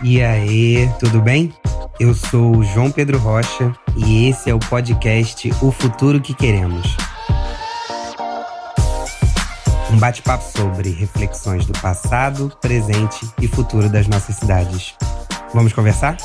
E aí, tudo bem? Eu sou o João Pedro Rocha e esse é o podcast O Futuro que Queremos. Um bate-papo sobre reflexões do passado, presente e futuro das nossas cidades. Vamos conversar?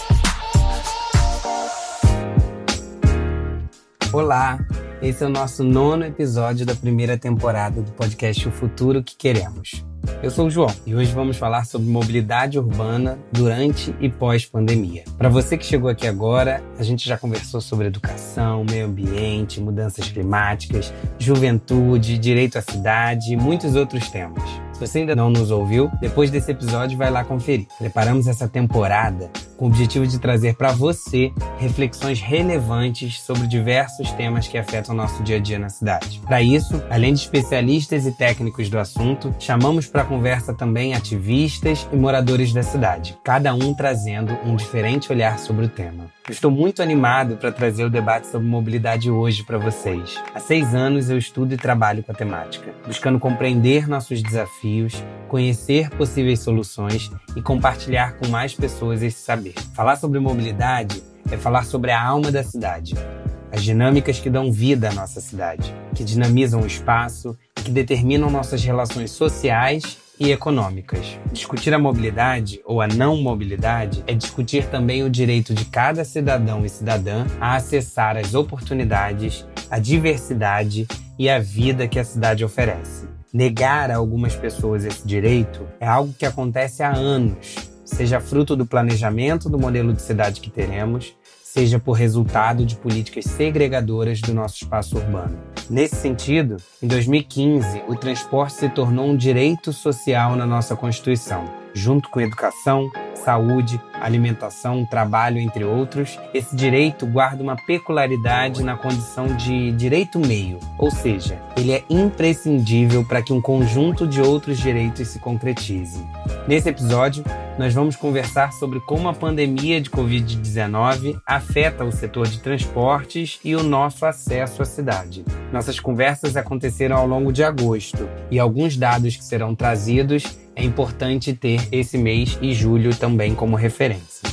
Olá, esse é o nosso nono episódio da primeira temporada do podcast O Futuro que Queremos. Eu sou o João e hoje vamos falar sobre mobilidade urbana durante e pós-pandemia. Para você que chegou aqui agora, a gente já conversou sobre educação, meio ambiente, mudanças climáticas, juventude, direito à cidade e muitos outros temas. Se você ainda não nos ouviu, depois desse episódio vai lá conferir. Preparamos essa temporada com o objetivo de trazer para você reflexões relevantes sobre diversos temas que afetam o nosso dia a dia na cidade. Para isso, além de especialistas e técnicos do assunto, chamamos para conversa também ativistas e moradores da cidade, cada um trazendo um diferente olhar sobre o tema. estou muito animado para trazer o debate sobre mobilidade hoje para vocês. Há seis anos eu estudo e trabalho com a temática, buscando compreender nossos desafios, conhecer possíveis soluções e compartilhar com mais pessoas esse saber. Falar sobre mobilidade é falar sobre a alma da cidade, as dinâmicas que dão vida à nossa cidade, que dinamizam o espaço e que determinam nossas relações sociais e econômicas. Discutir a mobilidade ou a não mobilidade é discutir também o direito de cada cidadão e cidadã a acessar as oportunidades, a diversidade e a vida que a cidade oferece. Negar a algumas pessoas esse direito é algo que acontece há anos, seja fruto do planejamento do modelo de cidade que teremos, seja por resultado de políticas segregadoras do nosso espaço urbano. Nesse sentido, em 2015, o transporte se tornou um direito social na nossa Constituição, junto com educação, saúde, alimentação, trabalho, entre outros, esse direito guarda uma peculiaridade na condição de direito meio, ou seja, ele é imprescindível para que um conjunto de outros direitos se concretize. Nesse episódio, nós vamos conversar sobre como a pandemia de Covid-19 afeta o setor de transportes e o nosso acesso à cidade. Nossas conversas aconteceram ao longo de agosto e alguns dados que serão trazidos é importante ter esse mês e julho também como referência.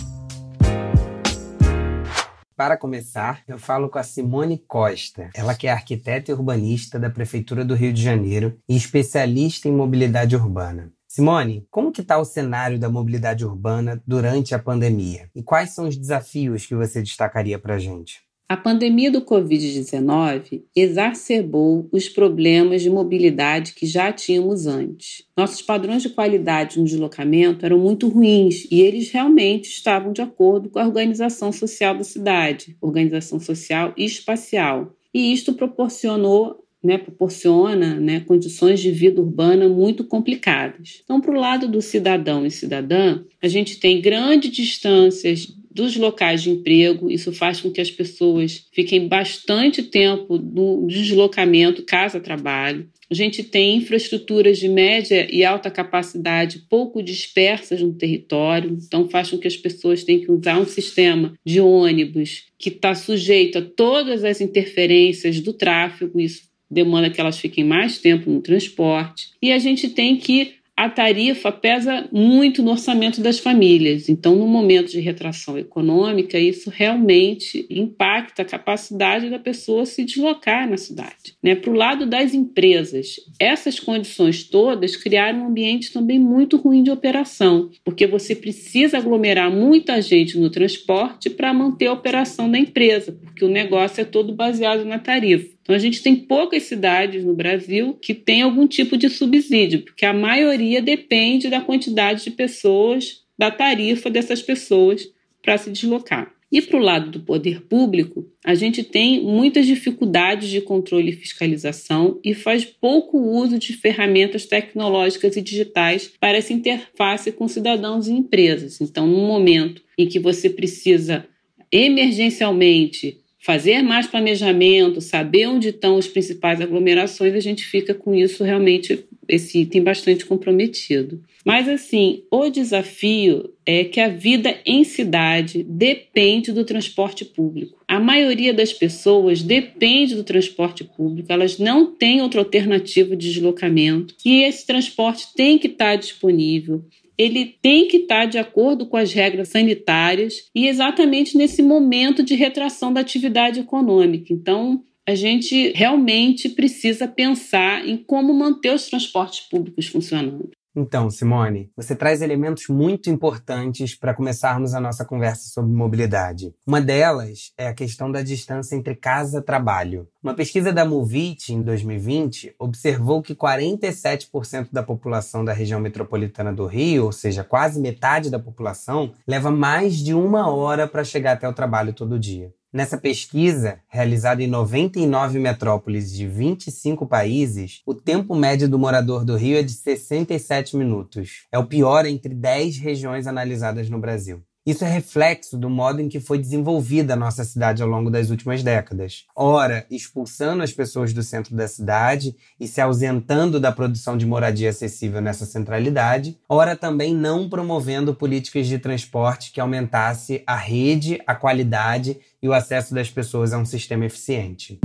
Para começar, eu falo com a Simone Costa, ela que é arquiteta e urbanista da Prefeitura do Rio de Janeiro e especialista em mobilidade urbana. Simone, como que está o cenário da mobilidade urbana durante a pandemia? E quais são os desafios que você destacaria para a gente? A pandemia do Covid-19 exacerbou os problemas de mobilidade que já tínhamos antes. Nossos padrões de qualidade no deslocamento eram muito ruins e eles realmente estavam de acordo com a organização social da cidade, organização social e espacial. E isto proporcionou né, proporciona né, condições de vida urbana muito complicadas. Então, para o lado do cidadão e cidadã, a gente tem grandes distâncias dos locais de emprego, isso faz com que as pessoas fiquem bastante tempo no deslocamento casa-trabalho. A gente tem infraestruturas de média e alta capacidade pouco dispersas no território, então faz com que as pessoas tenham que usar um sistema de ônibus que está sujeito a todas as interferências do tráfego, isso demanda que elas fiquem mais tempo no transporte. E a gente tem que a tarifa pesa muito no orçamento das famílias. Então, no momento de retração econômica, isso realmente impacta a capacidade da pessoa se deslocar na cidade. Né? Para o lado das empresas, essas condições todas criaram um ambiente também muito ruim de operação, porque você precisa aglomerar muita gente no transporte para manter a operação da empresa, porque o negócio é todo baseado na tarifa. Então, a gente tem poucas cidades no Brasil que têm algum tipo de subsídio, porque a maioria depende da quantidade de pessoas, da tarifa dessas pessoas para se deslocar. E para o lado do poder público, a gente tem muitas dificuldades de controle e fiscalização e faz pouco uso de ferramentas tecnológicas e digitais para essa interface com cidadãos e empresas. Então, no momento em que você precisa emergencialmente fazer mais planejamento, saber onde estão as principais aglomerações, a gente fica com isso realmente, esse item bastante comprometido. Mas assim, o desafio é que a vida em cidade depende do transporte público. A maioria das pessoas depende do transporte público, elas não têm outra alternativa de deslocamento e esse transporte tem que estar disponível ele tem que estar de acordo com as regras sanitárias e exatamente nesse momento de retração da atividade econômica. Então, a gente realmente precisa pensar em como manter os transportes públicos funcionando. Então, Simone, você traz elementos muito importantes para começarmos a nossa conversa sobre mobilidade. Uma delas é a questão da distância entre casa e trabalho. Uma pesquisa da Movit em 2020 observou que 47% da população da região metropolitana do Rio, ou seja, quase metade da população, leva mais de uma hora para chegar até o trabalho todo dia. Nessa pesquisa, realizada em 99 metrópoles de 25 países, o tempo médio do morador do Rio é de 67 minutos. É o pior entre 10 regiões analisadas no Brasil. Isso é reflexo do modo em que foi desenvolvida a nossa cidade ao longo das últimas décadas. Ora, expulsando as pessoas do centro da cidade e se ausentando da produção de moradia acessível nessa centralidade, ora também não promovendo políticas de transporte que aumentasse a rede, a qualidade e o acesso das pessoas a um sistema eficiente.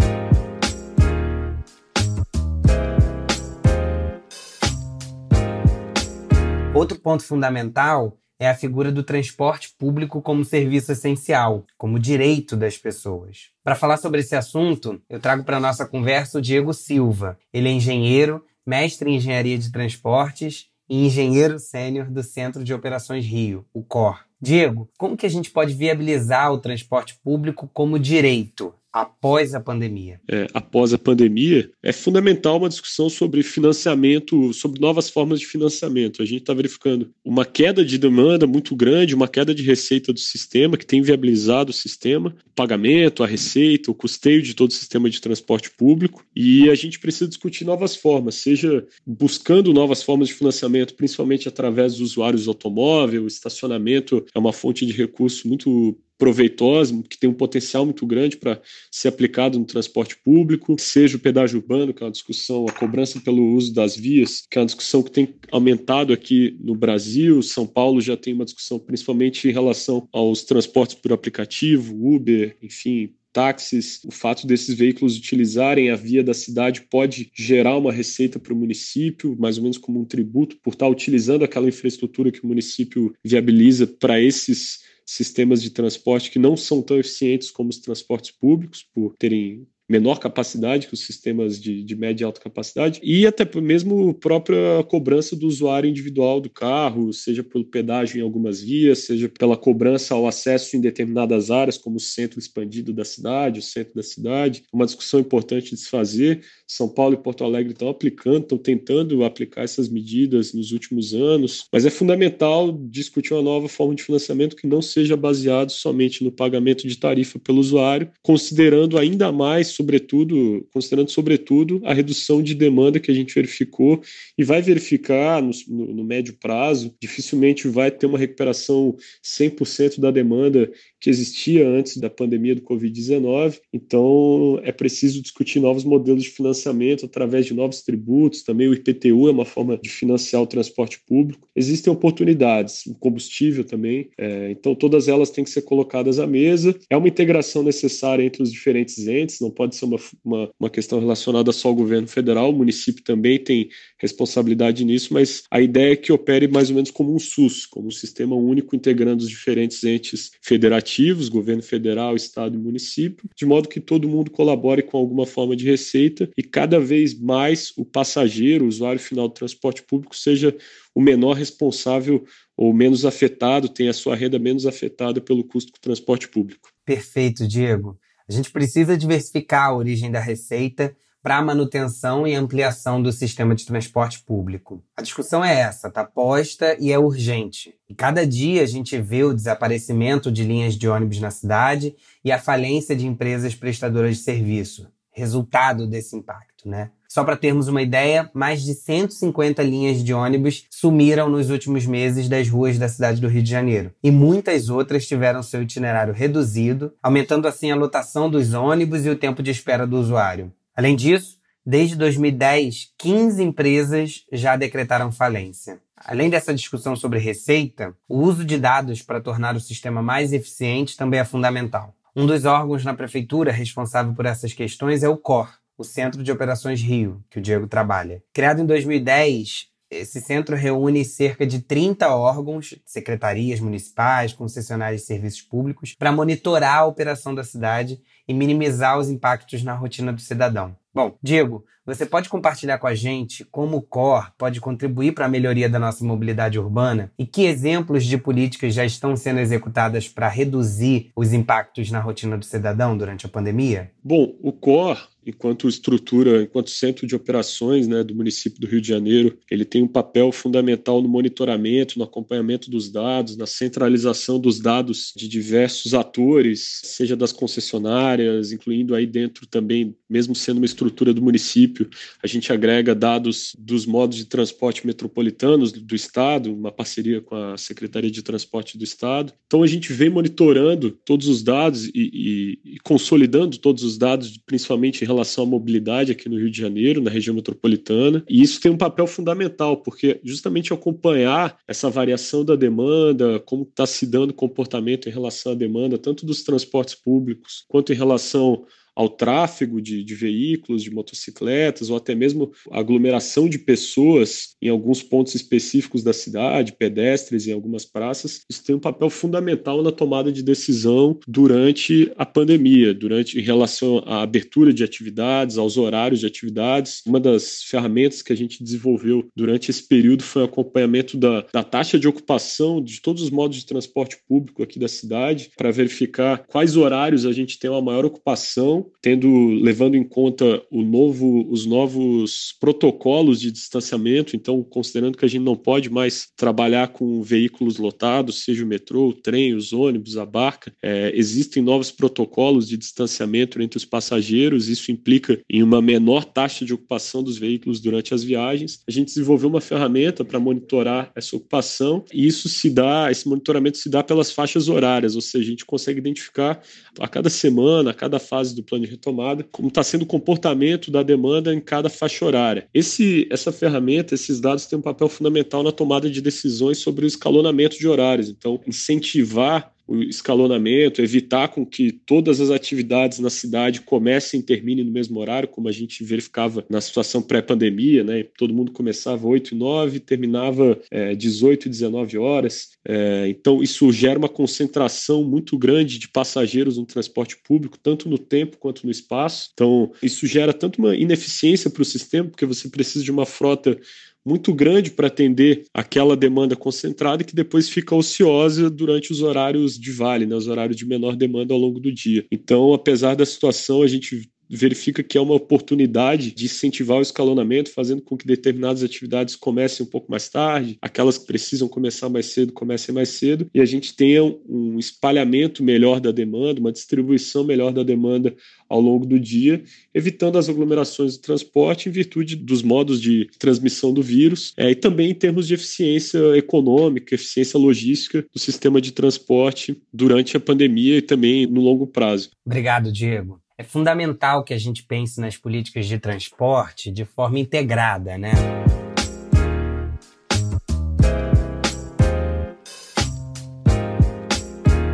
Outro ponto fundamental é a figura do transporte público como serviço essencial, como direito das pessoas. Para falar sobre esse assunto, eu trago para nossa conversa o Diego Silva. Ele é engenheiro, mestre em engenharia de transportes e engenheiro sênior do Centro de Operações Rio, o COR. Diego, como que a gente pode viabilizar o transporte público como direito? Após a pandemia? É, após a pandemia, é fundamental uma discussão sobre financiamento, sobre novas formas de financiamento. A gente está verificando uma queda de demanda muito grande, uma queda de receita do sistema, que tem viabilizado o sistema, o pagamento, a receita, o custeio de todo o sistema de transporte público, e a gente precisa discutir novas formas, seja buscando novas formas de financiamento, principalmente através dos usuários do automóvel, o estacionamento é uma fonte de recurso muito proveitosa, que tem um potencial muito grande para ser aplicado no transporte público, seja o pedágio urbano, que é uma discussão, a cobrança pelo uso das vias, que é uma discussão que tem aumentado aqui no Brasil. São Paulo já tem uma discussão principalmente em relação aos transportes por aplicativo, Uber, enfim, táxis, o fato desses veículos utilizarem a via da cidade pode gerar uma receita para o município, mais ou menos como um tributo por estar utilizando aquela infraestrutura que o município viabiliza para esses sistemas de transporte que não são tão eficientes como os transportes públicos, por terem menor capacidade que os sistemas de, de média e alta capacidade, e até mesmo a própria cobrança do usuário individual do carro, seja pelo pedágio em algumas vias, seja pela cobrança ao acesso em determinadas áreas, como o centro expandido da cidade, o centro da cidade. Uma discussão importante de se fazer. São Paulo e Porto Alegre estão aplicando, estão tentando aplicar essas medidas nos últimos anos, mas é fundamental discutir uma nova forma de financiamento que não seja baseado somente no pagamento de tarifa pelo usuário, considerando ainda mais sobretudo, considerando sobretudo a redução de demanda que a gente verificou e vai verificar no, no, no médio prazo, dificilmente vai ter uma recuperação 100% da demanda que existia antes da pandemia do Covid-19. Então, é preciso discutir novos modelos de financiamento através de novos tributos. Também o IPTU é uma forma de financiar o transporte público. Existem oportunidades, o combustível também. É, então, todas elas têm que ser colocadas à mesa. É uma integração necessária entre os diferentes entes, não pode ser uma, uma, uma questão relacionada só ao governo federal. O município também tem responsabilidade nisso, mas a ideia é que opere mais ou menos como um SUS, como um sistema único integrando os diferentes entes federativos governo federal, estado e município, de modo que todo mundo colabore com alguma forma de receita e cada vez mais o passageiro, o usuário final do transporte público, seja o menor responsável ou menos afetado, tenha a sua renda menos afetada pelo custo do transporte público. Perfeito, Diego. A gente precisa diversificar a origem da receita para a manutenção e ampliação do sistema de transporte público. A discussão é essa, está posta e é urgente. E cada dia a gente vê o desaparecimento de linhas de ônibus na cidade e a falência de empresas prestadoras de serviço, resultado desse impacto, né? Só para termos uma ideia, mais de 150 linhas de ônibus sumiram nos últimos meses das ruas da cidade do Rio de Janeiro. E muitas outras tiveram seu itinerário reduzido, aumentando assim a lotação dos ônibus e o tempo de espera do usuário. Além disso, desde 2010, 15 empresas já decretaram falência. Além dessa discussão sobre receita, o uso de dados para tornar o sistema mais eficiente também é fundamental. Um dos órgãos na prefeitura responsável por essas questões é o COR, o Centro de Operações Rio, que o Diego trabalha. Criado em 2010, Esse centro reúne cerca de 30 órgãos, secretarias municipais, concessionárias de serviços públicos, para monitorar a operação da cidade e minimizar os impactos na rotina do cidadão. Bom, Diego, você pode compartilhar com a gente como o COR pode contribuir para a melhoria da nossa mobilidade urbana e que exemplos de políticas já estão sendo executadas para reduzir os impactos na rotina do cidadão durante a pandemia? Bom, o COR enquanto estrutura, enquanto centro de operações né, do município do Rio de Janeiro, ele tem um papel fundamental no monitoramento, no acompanhamento dos dados, na centralização dos dados de diversos atores, seja das concessionárias, incluindo aí dentro também, mesmo sendo uma estrutura do município, município, a gente agrega dados dos modos de transporte metropolitanos do Estado, uma parceria com a Secretaria de Transporte do Estado. Então, a gente vem monitorando todos os dados e, e, e consolidando todos os dados, principalmente em relação à mobilidade aqui no Rio de Janeiro, na região metropolitana. E isso tem um papel fundamental, porque justamente acompanhar essa variação da demanda, como está se dando comportamento em relação à demanda, tanto dos transportes públicos quanto em relação relação ao tráfego de, de, veículos, de motocicletas, ou até mesmo aglomeração de pessoas em alguns pontos específicos da cidade, pedestres em algumas praças, isso tem um papel fundamental na tomada de decisão durante a pandemia, durante em relação à abertura de atividades, aos horários de atividades. Uma das ferramentas que a gente desenvolveu durante esse período foi o acompanhamento da, da taxa de ocupação de todos os modos de transporte público aqui da cidade, para verificar quais horários a gente tem uma maior ocupação tendo levando em conta novo, os novos protocolos de distanciamento, então considerando que a gente não pode mais trabalhar com veículos lotados, seja o metrô, o trem, os ônibus, a barca, é, existem novos protocolos de distanciamento entre os passageiros, isso implica em uma menor taxa de ocupação dos veículos durante as viagens. A gente desenvolveu uma ferramenta para monitorar essa ocupação e isso se dá, esse monitoramento se dá pelas faixas horárias, ou seja, a gente consegue identificar a cada semana, a cada fase do plano de retomada, como está sendo o comportamento da demanda em cada faixa horária. Esse, essa ferramenta, esses dados têm um papel fundamental na tomada de decisões sobre o escalonamento de horários. Então, incentivar o escalonamento, evitar com que todas as atividades na cidade comecem e terminem no mesmo horário, como a gente verificava na situação pré-pandemia, né? Todo mundo começava 8 e 9, terminava é, 18 e 19 horas. É, então, isso gera uma concentração muito grande de passageiros no transporte público, tanto no tempo quanto no espaço. Então, isso gera tanto uma ineficiência para o sistema, porque você precisa de uma frota muito grande para atender aquela demanda concentrada que depois fica ociosa durante os horários de vale, né, os horários de menor demanda ao longo do dia. Então, apesar da situação, a gente verifica que é uma oportunidade de incentivar o escalonamento, fazendo com que determinadas atividades comecem um pouco mais tarde, aquelas que precisam começar mais cedo comecem mais cedo, e a gente tenha um espalhamento melhor da demanda, uma distribuição melhor da demanda ao longo do dia, evitando as aglomerações do transporte em virtude dos modos de transmissão do vírus, é, e também em termos de eficiência econômica, eficiência logística do sistema de transporte durante a pandemia e também no longo prazo. Obrigado, Diego. É fundamental que a gente pense nas políticas de transporte de forma integrada, né?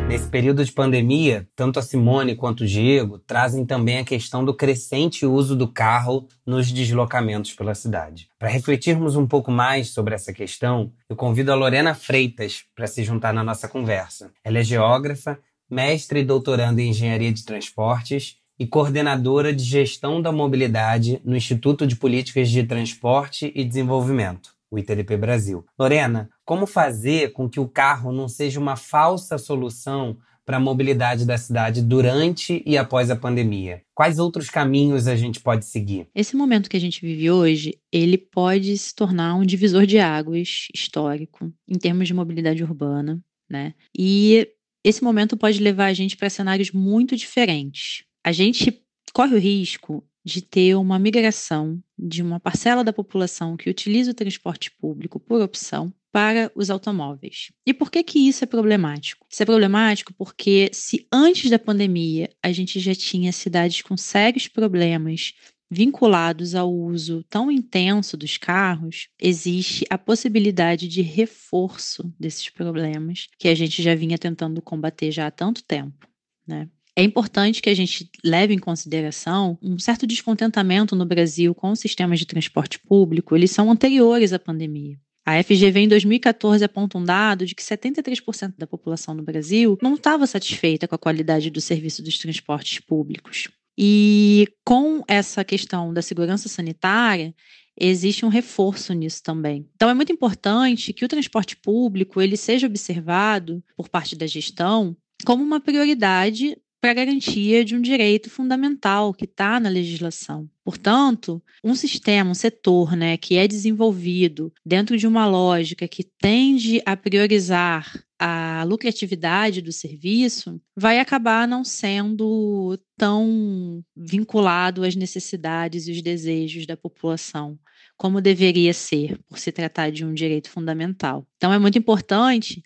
Nesse período de pandemia, tanto a Simone quanto o Diego trazem também a questão do crescente uso do carro nos deslocamentos pela cidade. Para refletirmos um pouco mais sobre essa questão, eu convido a Lorena Freitas para se juntar na nossa conversa. Ela é geógrafa, mestre e doutoranda em engenharia de transportes e coordenadora de gestão da mobilidade no Instituto de Políticas de Transporte e Desenvolvimento, o ITDP Brasil. Lorena, como fazer com que o carro não seja uma falsa solução para a mobilidade da cidade durante e após a pandemia? Quais outros caminhos a gente pode seguir? Esse momento que a gente vive hoje, ele pode se tornar um divisor de águas histórico em termos de mobilidade urbana, né? E esse momento pode levar a gente para cenários muito diferentes a gente corre o risco de ter uma migração de uma parcela da população que utiliza o transporte público por opção para os automóveis. E por que que isso é problemático? Isso é problemático porque se antes da pandemia a gente já tinha cidades com sérios problemas vinculados ao uso tão intenso dos carros, existe a possibilidade de reforço desses problemas que a gente já vinha tentando combater já há tanto tempo, né? É importante que a gente leve em consideração um certo descontentamento no Brasil com os sistemas de transporte público, eles são anteriores à pandemia. A FGV em 2014 aponta um dado de que 73% da população no Brasil não estava satisfeita com a qualidade do serviço dos transportes públicos. E com essa questão da segurança sanitária, existe um reforço nisso também. Então é muito importante que o transporte público ele seja observado por parte da gestão como uma prioridade para a garantia de um direito fundamental que está na legislação. Portanto, um sistema, um setor né, que é desenvolvido dentro de uma lógica que tende a priorizar a lucratividade do serviço, vai acabar não sendo tão vinculado às necessidades e os desejos da população como deveria ser, por se tratar de um direito fundamental. Então, é muito importante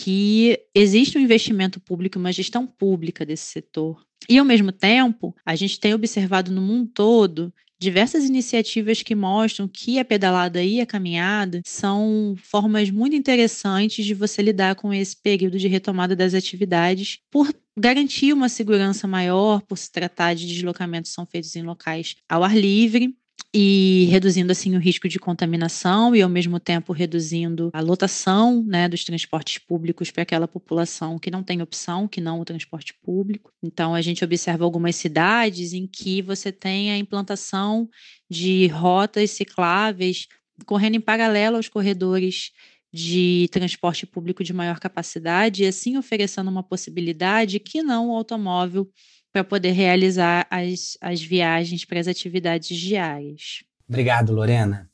que existe um investimento público, uma gestão pública desse setor. E, ao mesmo tempo, a gente tem observado no mundo todo diversas iniciativas que mostram que a pedalada e a caminhada são formas muito interessantes de você lidar com esse período de retomada das atividades, por garantir uma segurança maior, por se tratar de deslocamentos que são feitos em locais ao ar livre e reduzindo assim o risco de contaminação e ao mesmo tempo reduzindo a lotação né, dos transportes públicos para aquela população que não tem opção, que não o transporte público. Então a gente observa algumas cidades em que você tem a implantação de rotas cicláveis correndo em paralelo aos corredores de transporte público de maior capacidade e assim oferecendo uma possibilidade que não o automóvel para poder realizar as, as viagens para as atividades diárias. Obrigado, Lorena.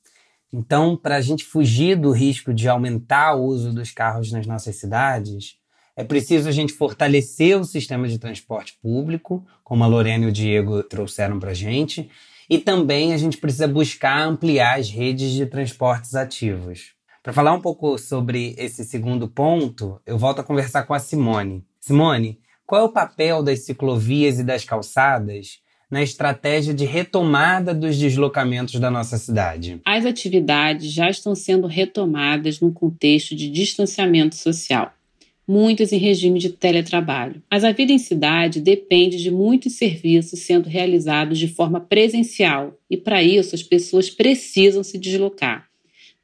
Então, para a gente fugir do risco de aumentar o uso dos carros nas nossas cidades, é preciso a gente fortalecer o sistema de transporte público, como a Lorena e o Diego trouxeram para a gente, e também a gente precisa buscar ampliar as redes de transportes ativos. Para falar um pouco sobre esse segundo ponto, eu volto a conversar com a Simone. Simone, qual é o papel das ciclovias e das calçadas na estratégia de retomada dos deslocamentos da nossa cidade? As atividades já estão sendo retomadas num contexto de distanciamento social, muitas em regime de teletrabalho. Mas a vida em cidade depende de muitos serviços sendo realizados de forma presencial, e para isso as pessoas precisam se deslocar.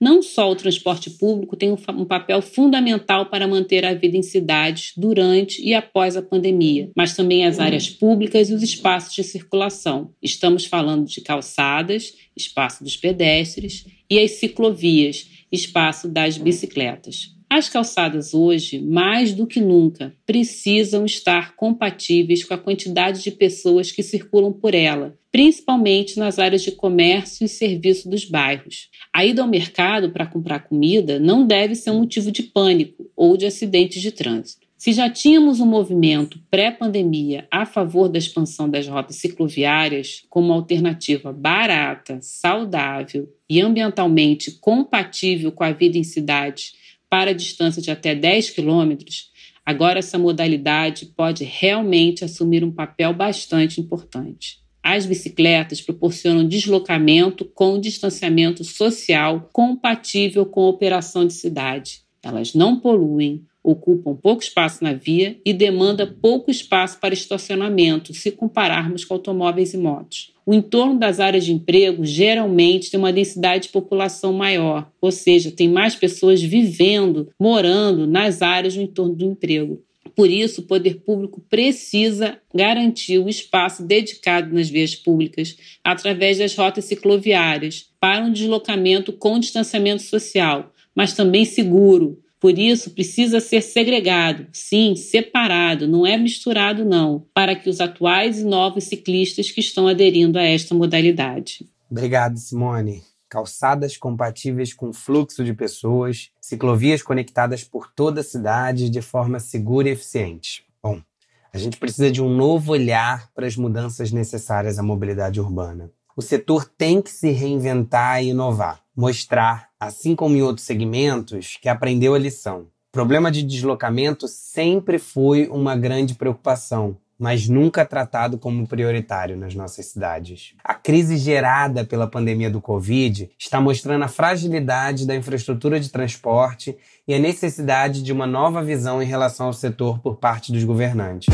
Não só o transporte público tem um, papel fundamental para manter a vida em cidades durante e após a pandemia, mas também as áreas públicas e os espaços de circulação. Estamos falando de calçadas, espaço dos pedestres e as ciclovias, espaço das bicicletas. As calçadas hoje, mais do que nunca, precisam estar compatíveis com a quantidade de pessoas que circulam por ela, principalmente nas áreas de comércio e serviço dos bairros. A ida ao mercado para comprar comida não deve ser um motivo de pânico ou de acidentes de trânsito. Se já tínhamos um movimento pré-pandemia a favor da expansão das rotas cicloviárias como alternativa barata, saudável e ambientalmente compatível com a vida em cidades para distância de até 10 quilômetros, agora essa modalidade pode realmente assumir um papel bastante importante. As bicicletas proporcionam deslocamento com distanciamento social compatível com a operação de cidade. Elas não poluem, ocupam pouco espaço na via e demandam pouco espaço para estacionamento, se compararmos com automóveis e motos. O entorno das áreas de emprego geralmente tem uma densidade de população maior, ou seja, tem mais pessoas vivendo, morando nas áreas no entorno do emprego. Por isso, o poder público precisa garantir o espaço dedicado nas vias públicas através das rotas cicloviárias para um deslocamento com distanciamento social, mas também seguro, por isso, precisa ser segregado, sim, separado, não é misturado, não, para que os atuais e novos ciclistas que estão aderindo a esta modalidade. Obrigado, Simone. Calçadas compatíveis com o fluxo de pessoas, ciclovias conectadas por toda a cidade de forma segura e eficiente. Bom, a gente precisa de um novo olhar para as mudanças necessárias à mobilidade urbana. O setor tem que se reinventar e inovar, mostrar assim como em outros segmentos, que aprendeu a lição. O problema de deslocamento sempre foi uma grande preocupação, mas nunca tratado como prioritário nas nossas cidades. A crise gerada pela pandemia do Covid está mostrando a fragilidade da infraestrutura de transporte e a necessidade de uma nova visão em relação ao setor por parte dos governantes.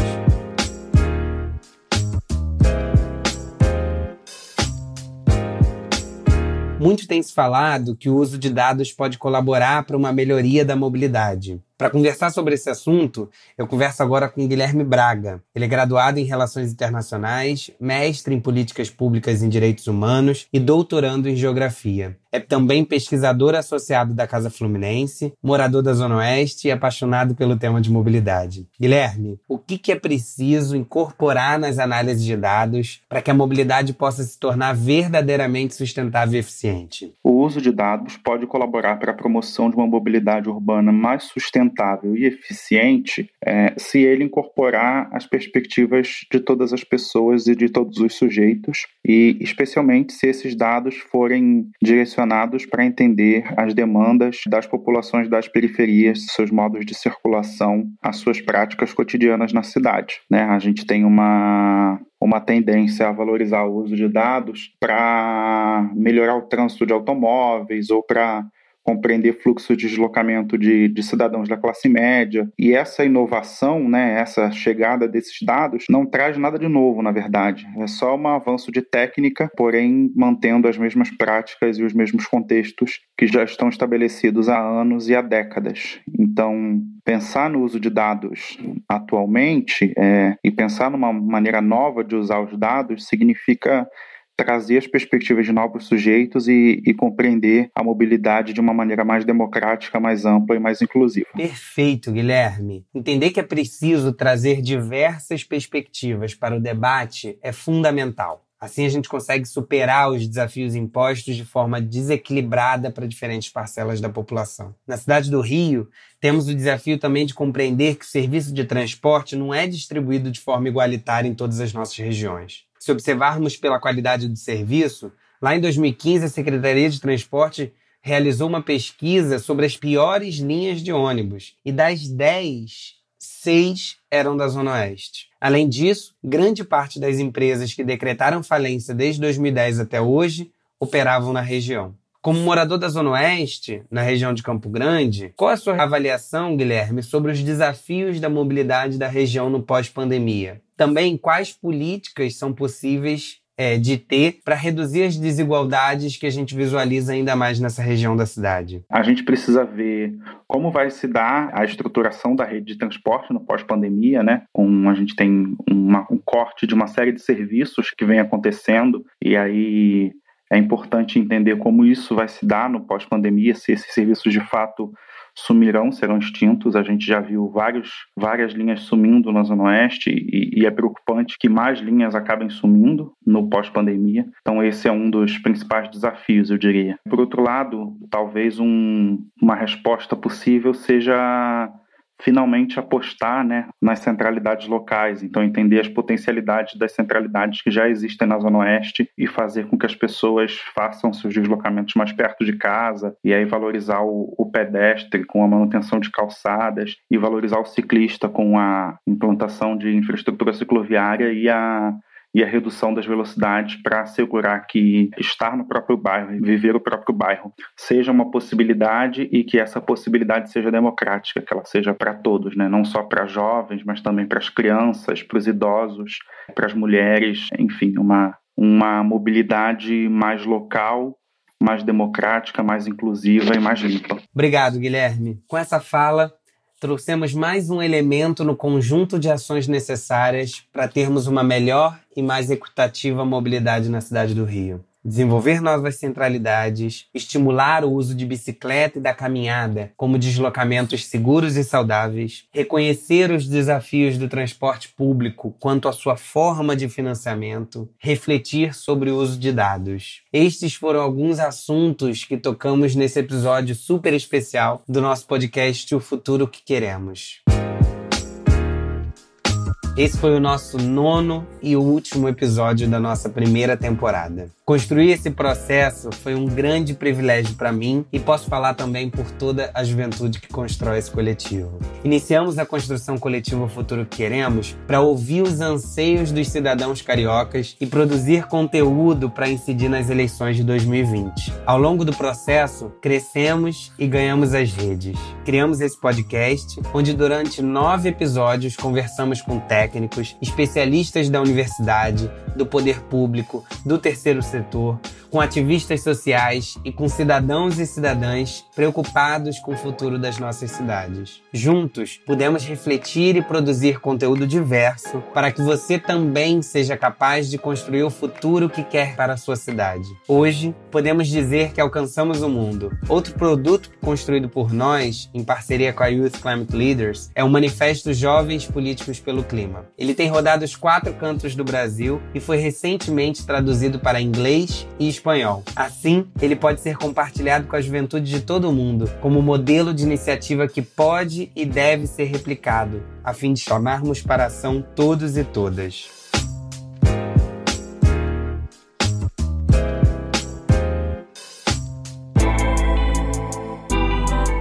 Muito tem se falado que o uso de dados pode colaborar para uma melhoria da mobilidade. Para conversar sobre esse assunto, eu converso agora com Guilherme Braga. Ele é graduado em Relações Internacionais, mestre em Políticas Públicas em Direitos Humanos e doutorando em Geografia. É também pesquisador associado da Casa Fluminense, morador da Zona Oeste e apaixonado pelo tema de mobilidade. Guilherme, o que é preciso incorporar nas análises de dados para que a mobilidade possa se tornar verdadeiramente sustentável e eficiente? O uso de dados pode colaborar para a promoção de uma mobilidade urbana mais sustentável e eficiente é, se ele incorporar as perspectivas de todas as pessoas e de todos os sujeitos, e especialmente se esses dados forem direcionados para entender as demandas das populações das periferias, seus modos de circulação, as suas práticas cotidianas na cidade. Né? A gente tem uma uma tendência a valorizar o uso de dados para melhorar o trânsito de automóveis ou para compreender fluxo de deslocamento de, de, cidadãos da classe média. E essa inovação, né, essa chegada desses dados, não traz nada de novo, na verdade. É só um avanço de técnica, porém mantendo as mesmas práticas e os mesmos contextos que já estão estabelecidos há anos e há décadas. Então, pensar no uso de dados atualmente é, e pensar numa maneira nova de usar os dados significa trazer as perspectivas de novos sujeitos e, e, compreender a mobilidade de uma maneira mais democrática, mais ampla e mais inclusiva. Perfeito, Guilherme. Entender que é preciso trazer diversas perspectivas para o debate é fundamental. Assim a gente consegue superar os desafios impostos de forma desequilibrada para diferentes parcelas da população. Na cidade do Rio, temos o desafio também de compreender que o serviço de transporte não é distribuído de forma igualitária em todas as nossas regiões. Se observarmos pela qualidade do serviço, lá em 2015 a Secretaria de Transporte realizou uma pesquisa sobre as piores linhas de ônibus e das 10, 6 eram da Zona Oeste. Além disso, grande parte das empresas que decretaram falência desde 2010 até hoje operavam na região. Como morador da Zona Oeste, na região de Campo Grande, qual a sua avaliação, Guilherme, sobre os desafios da mobilidade da região no pós-pandemia? Também quais políticas são possíveis é, de ter para reduzir as desigualdades que a gente visualiza ainda mais nessa região da cidade? A gente precisa ver como vai se dar a estruturação da rede de transporte no pós-pandemia, né? Um, a gente tem uma, um corte de uma série de serviços que vem acontecendo e aí é importante entender como isso vai se dar no pós-pandemia, se esses serviços de fato sumirão, serão extintos. A gente já viu vários, várias linhas sumindo na Zona Oeste e, e é preocupante que mais linhas acabem sumindo no pós-pandemia. Então, esse é um dos principais desafios, eu diria. Por outro lado, talvez um, uma resposta possível seja finalmente apostar né, nas centralidades locais, então entender as potencialidades das centralidades que já existem na Zona Oeste e fazer com que as pessoas façam seus deslocamentos mais perto de casa. E aí valorizar o, o pedestre com a manutenção de calçadas e valorizar o ciclista com a implantação de infraestrutura cicloviária e a e a redução das velocidades para assegurar que estar no próprio bairro, viver o próprio bairro, seja uma possibilidade e que essa possibilidade seja democrática, que ela seja para todos, né? não só para jovens, mas também para as crianças, para os idosos, para as mulheres, enfim, uma, uma mobilidade mais local mais democrática, mais inclusiva e mais limpa. Obrigado, Guilherme. Com essa fala, trouxemos mais um elemento no conjunto de ações necessárias para termos uma melhor e mais equitativa mobilidade na cidade do Rio desenvolver novas centralidades, estimular o uso de bicicleta e da caminhada como deslocamentos seguros e saudáveis, reconhecer os desafios do transporte público quanto à sua forma de financiamento, refletir sobre o uso de dados. Estes foram alguns assuntos que tocamos nesse episódio super especial do nosso podcast O Futuro que Queremos. Esse foi o nosso nono e último episódio da nossa primeira temporada. Construir esse processo foi um grande privilégio para mim e posso falar também por toda a juventude que constrói esse coletivo. Iniciamos a construção coletiva Futuro que Queremos para ouvir os anseios dos cidadãos cariocas e produzir conteúdo para incidir nas eleições de 2020. Ao longo do processo, crescemos e ganhamos as redes. Criamos esse podcast, onde durante nove episódios conversamos com técnicos, especialistas da universidade, do poder público, do terceiro setor, com ativistas sociais e com cidadãos e cidadãs preocupados com o futuro das nossas cidades. Juntos, podemos refletir e produzir conteúdo diverso para que você também seja capaz de construir o futuro que quer para a sua cidade. Hoje, podemos dizer que alcançamos o mundo. Outro produto construído por nós, em parceria com a Youth Climate Leaders, é o Manifesto Jovens Políticos pelo Clima. Ele tem rodado os quatro cantos do Brasil e foi recentemente traduzido para inglês e espanhol. Assim, ele pode ser compartilhado com a juventude de todo o mundo como modelo de iniciativa que pode e deve ser replicado, a fim de chamarmos para a ação todos e todas.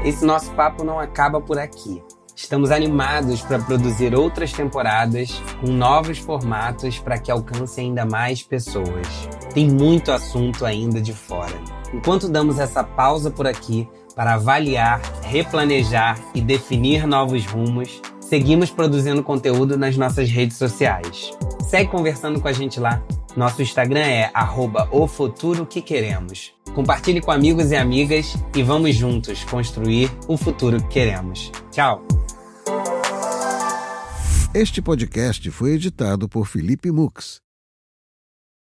Esse nosso papo não acaba por aqui. Estamos animados para produzir outras temporadas com novos formatos para que alcance ainda mais pessoas. Tem muito assunto ainda de fora. Enquanto damos essa pausa por aqui para avaliar, replanejar e definir novos rumos, seguimos produzindo conteúdo nas nossas redes sociais. Segue conversando com a gente lá. Nosso Instagram é arroba o futuro que queremos. Compartilhe com amigos e amigas e vamos juntos construir o futuro que queremos. Tchau! Este podcast foi editado por Felipe Mux